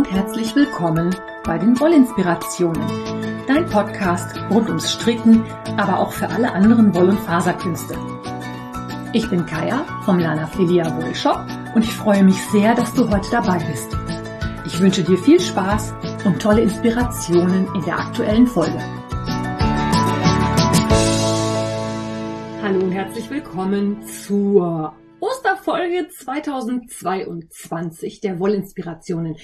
und herzlich willkommen bei den Wollinspirationen, dein Podcast rund ums Stricken, aber auch für alle anderen Woll- und Faserkünste. Ich bin Kaya vom Lana Filia Wollshop und ich freue mich sehr, dass du heute dabei bist. Ich wünsche dir viel Spaß und tolle Inspirationen in der aktuellen Folge. Hallo und herzlich willkommen zur Osterfolge 2022 der Wollinspirationen.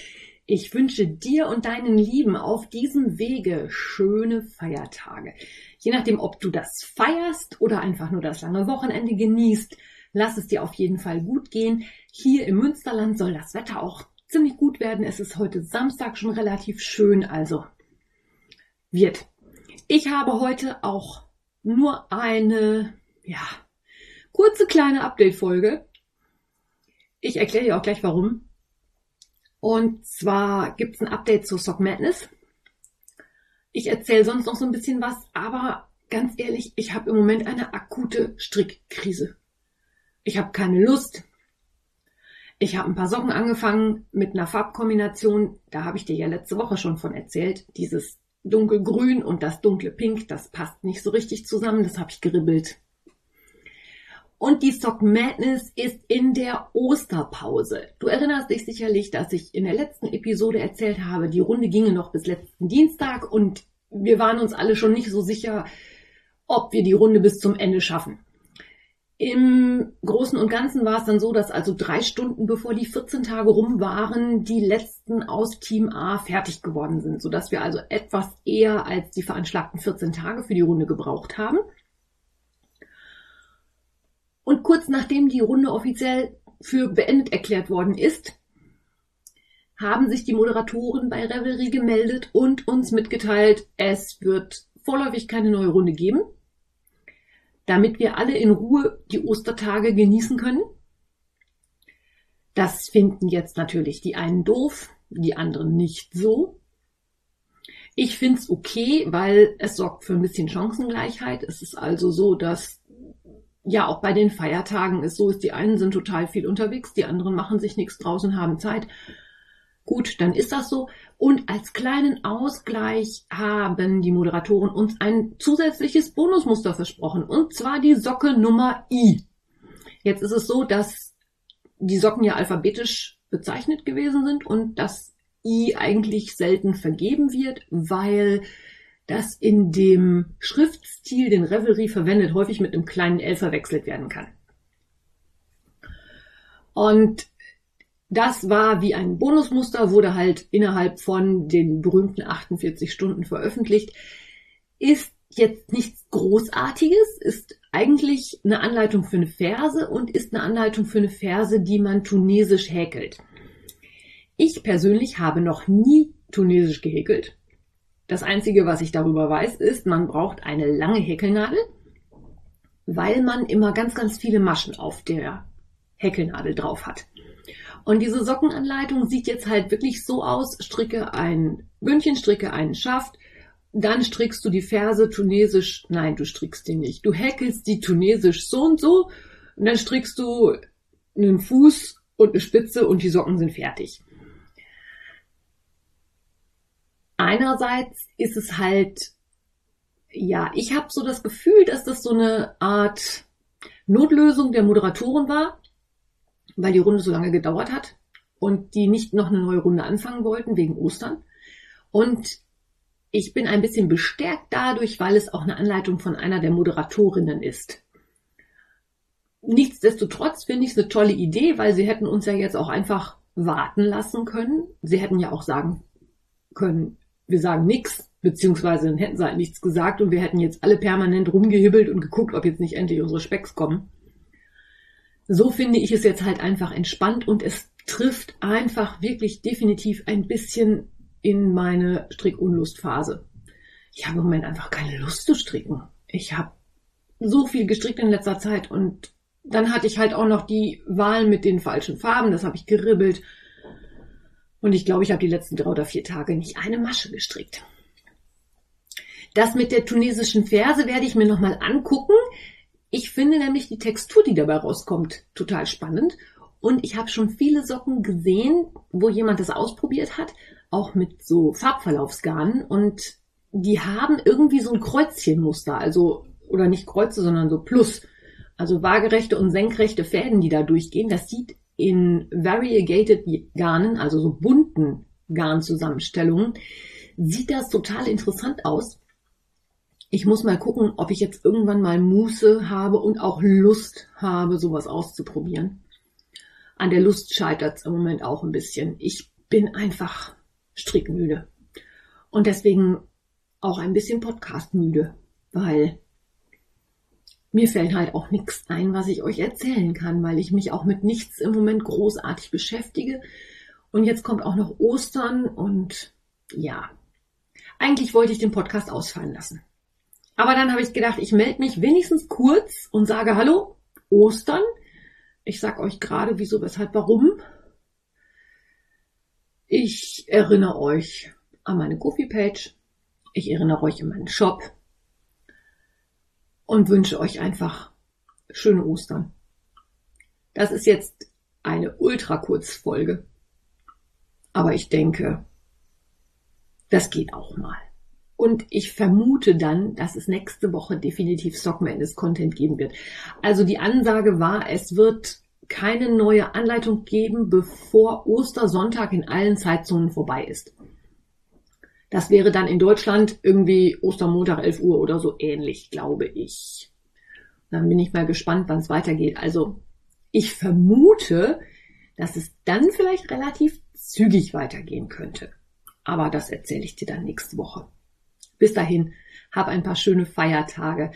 Ich wünsche dir und deinen Lieben auf diesem Wege schöne Feiertage. Je nachdem, ob du das feierst oder einfach nur das lange Wochenende genießt, lass es dir auf jeden Fall gut gehen. Hier im Münsterland soll das Wetter auch ziemlich gut werden. Es ist heute Samstag schon relativ schön, also wird. Ich habe heute auch nur eine, ja, kurze kleine Update-Folge. Ich erkläre dir auch gleich warum. Und zwar gibt es ein Update zu Sock Madness. Ich erzähle sonst noch so ein bisschen was, aber ganz ehrlich, ich habe im Moment eine akute Strickkrise. Ich habe keine Lust. Ich habe ein paar Socken angefangen mit einer Farbkombination. Da habe ich dir ja letzte Woche schon von erzählt. Dieses dunkelgrün und das dunkle Pink, das passt nicht so richtig zusammen. Das habe ich geribbelt. Und die Sock Madness ist in der Osterpause. Du erinnerst dich sicherlich, dass ich in der letzten Episode erzählt habe, die Runde ginge noch bis letzten Dienstag und wir waren uns alle schon nicht so sicher, ob wir die Runde bis zum Ende schaffen. Im Großen und Ganzen war es dann so, dass also drei Stunden bevor die 14 Tage rum waren, die letzten aus Team A fertig geworden sind, sodass wir also etwas eher als die veranschlagten 14 Tage für die Runde gebraucht haben. Und kurz nachdem die Runde offiziell für beendet erklärt worden ist, haben sich die Moderatoren bei Revelry gemeldet und uns mitgeteilt, es wird vorläufig keine neue Runde geben, damit wir alle in Ruhe die Ostertage genießen können. Das finden jetzt natürlich die einen doof, die anderen nicht so. Ich find's okay, weil es sorgt für ein bisschen Chancengleichheit. Es ist also so, dass ja auch bei den Feiertagen ist so ist, die einen sind total viel unterwegs, die anderen machen sich nichts draußen, haben Zeit. Gut, dann ist das so. Und als kleinen Ausgleich haben die Moderatoren uns ein zusätzliches Bonusmuster versprochen. Und zwar die Socke Nummer I. Jetzt ist es so, dass die Socken ja alphabetisch bezeichnet gewesen sind und das I eigentlich selten vergeben wird, weil das in dem Schriftstil, den Revelry verwendet, häufig mit einem kleinen L verwechselt werden kann. Und das war wie ein Bonusmuster, wurde halt innerhalb von den berühmten 48 Stunden veröffentlicht. Ist jetzt nichts Großartiges, ist eigentlich eine Anleitung für eine Ferse und ist eine Anleitung für eine Ferse, die man tunesisch häkelt. Ich persönlich habe noch nie tunesisch gehäkelt. Das Einzige, was ich darüber weiß, ist, man braucht eine lange Häkelnadel, weil man immer ganz, ganz viele Maschen auf der Häkelnadel drauf hat. Und diese Sockenanleitung sieht jetzt halt wirklich so aus, stricke ein Bündchen, stricke einen Schaft, dann strickst du die Ferse tunesisch, nein, du strickst die nicht. Du häkelst die tunesisch so und so und dann strickst du einen Fuß und eine Spitze und die Socken sind fertig. Einerseits ist es halt, ja, ich habe so das Gefühl, dass das so eine Art Notlösung der Moderatoren war, weil die Runde so lange gedauert hat und die nicht noch eine neue Runde anfangen wollten wegen Ostern. Und ich bin ein bisschen bestärkt dadurch, weil es auch eine Anleitung von einer der Moderatorinnen ist. Nichtsdestotrotz finde ich es eine tolle Idee, weil sie hätten uns ja jetzt auch einfach warten lassen können. Sie hätten ja auch sagen können, wir sagen nichts, beziehungsweise dann hätten sie halt nichts gesagt und wir hätten jetzt alle permanent rumgehibbelt und geguckt, ob jetzt nicht endlich unsere Specks kommen. So finde ich es jetzt halt einfach entspannt und es trifft einfach wirklich definitiv ein bisschen in meine Strickunlustphase. Ich habe im Moment einfach keine Lust zu stricken. Ich habe so viel gestrickt in letzter Zeit und dann hatte ich halt auch noch die Wahl mit den falschen Farben, das habe ich geribbelt und ich glaube, ich habe die letzten drei oder vier Tage nicht eine Masche gestrickt. Das mit der tunesischen Ferse werde ich mir nochmal angucken. Ich finde nämlich die Textur, die dabei rauskommt, total spannend. Und ich habe schon viele Socken gesehen, wo jemand das ausprobiert hat, auch mit so Farbverlaufsgarnen. Und die haben irgendwie so ein Kreuzchenmuster, also, oder nicht Kreuze, sondern so Plus. Also waagerechte und senkrechte Fäden, die da durchgehen. Das sieht in variegated Garnen, also so bunten Garnzusammenstellungen, sieht das total interessant aus. Ich muss mal gucken, ob ich jetzt irgendwann mal Muße habe und auch Lust habe, sowas auszuprobieren. An der Lust scheitert es im Moment auch ein bisschen. Ich bin einfach strickmüde. Und deswegen auch ein bisschen podcastmüde, weil mir fällt halt auch nichts ein, was ich euch erzählen kann, weil ich mich auch mit nichts im Moment großartig beschäftige. Und jetzt kommt auch noch Ostern und ja, eigentlich wollte ich den Podcast ausfallen lassen. Aber dann habe ich gedacht, ich melde mich wenigstens kurz und sage Hallo, Ostern. Ich sag euch gerade, wieso, weshalb, warum. Ich erinnere euch an meine Kofi-Page. Ich erinnere euch an meinen Shop. Und wünsche euch einfach schöne Ostern. Das ist jetzt eine ultra Kurzfolge. Aber ich denke, das geht auch mal. Und ich vermute dann, dass es nächste Woche definitiv Stock Madness Content geben wird. Also die Ansage war, es wird keine neue Anleitung geben, bevor Ostersonntag in allen Zeitzonen vorbei ist. Das wäre dann in Deutschland irgendwie Ostermontag 11 Uhr oder so ähnlich, glaube ich. Dann bin ich mal gespannt, wann es weitergeht. Also ich vermute, dass es dann vielleicht relativ zügig weitergehen könnte. Aber das erzähle ich dir dann nächste Woche. Bis dahin, hab ein paar schöne Feiertage.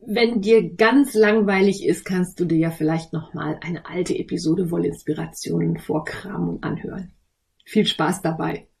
Wenn dir ganz langweilig ist, kannst du dir ja vielleicht nochmal eine alte Episode Wollinspirationen vorkramen und anhören. Viel Spaß dabei.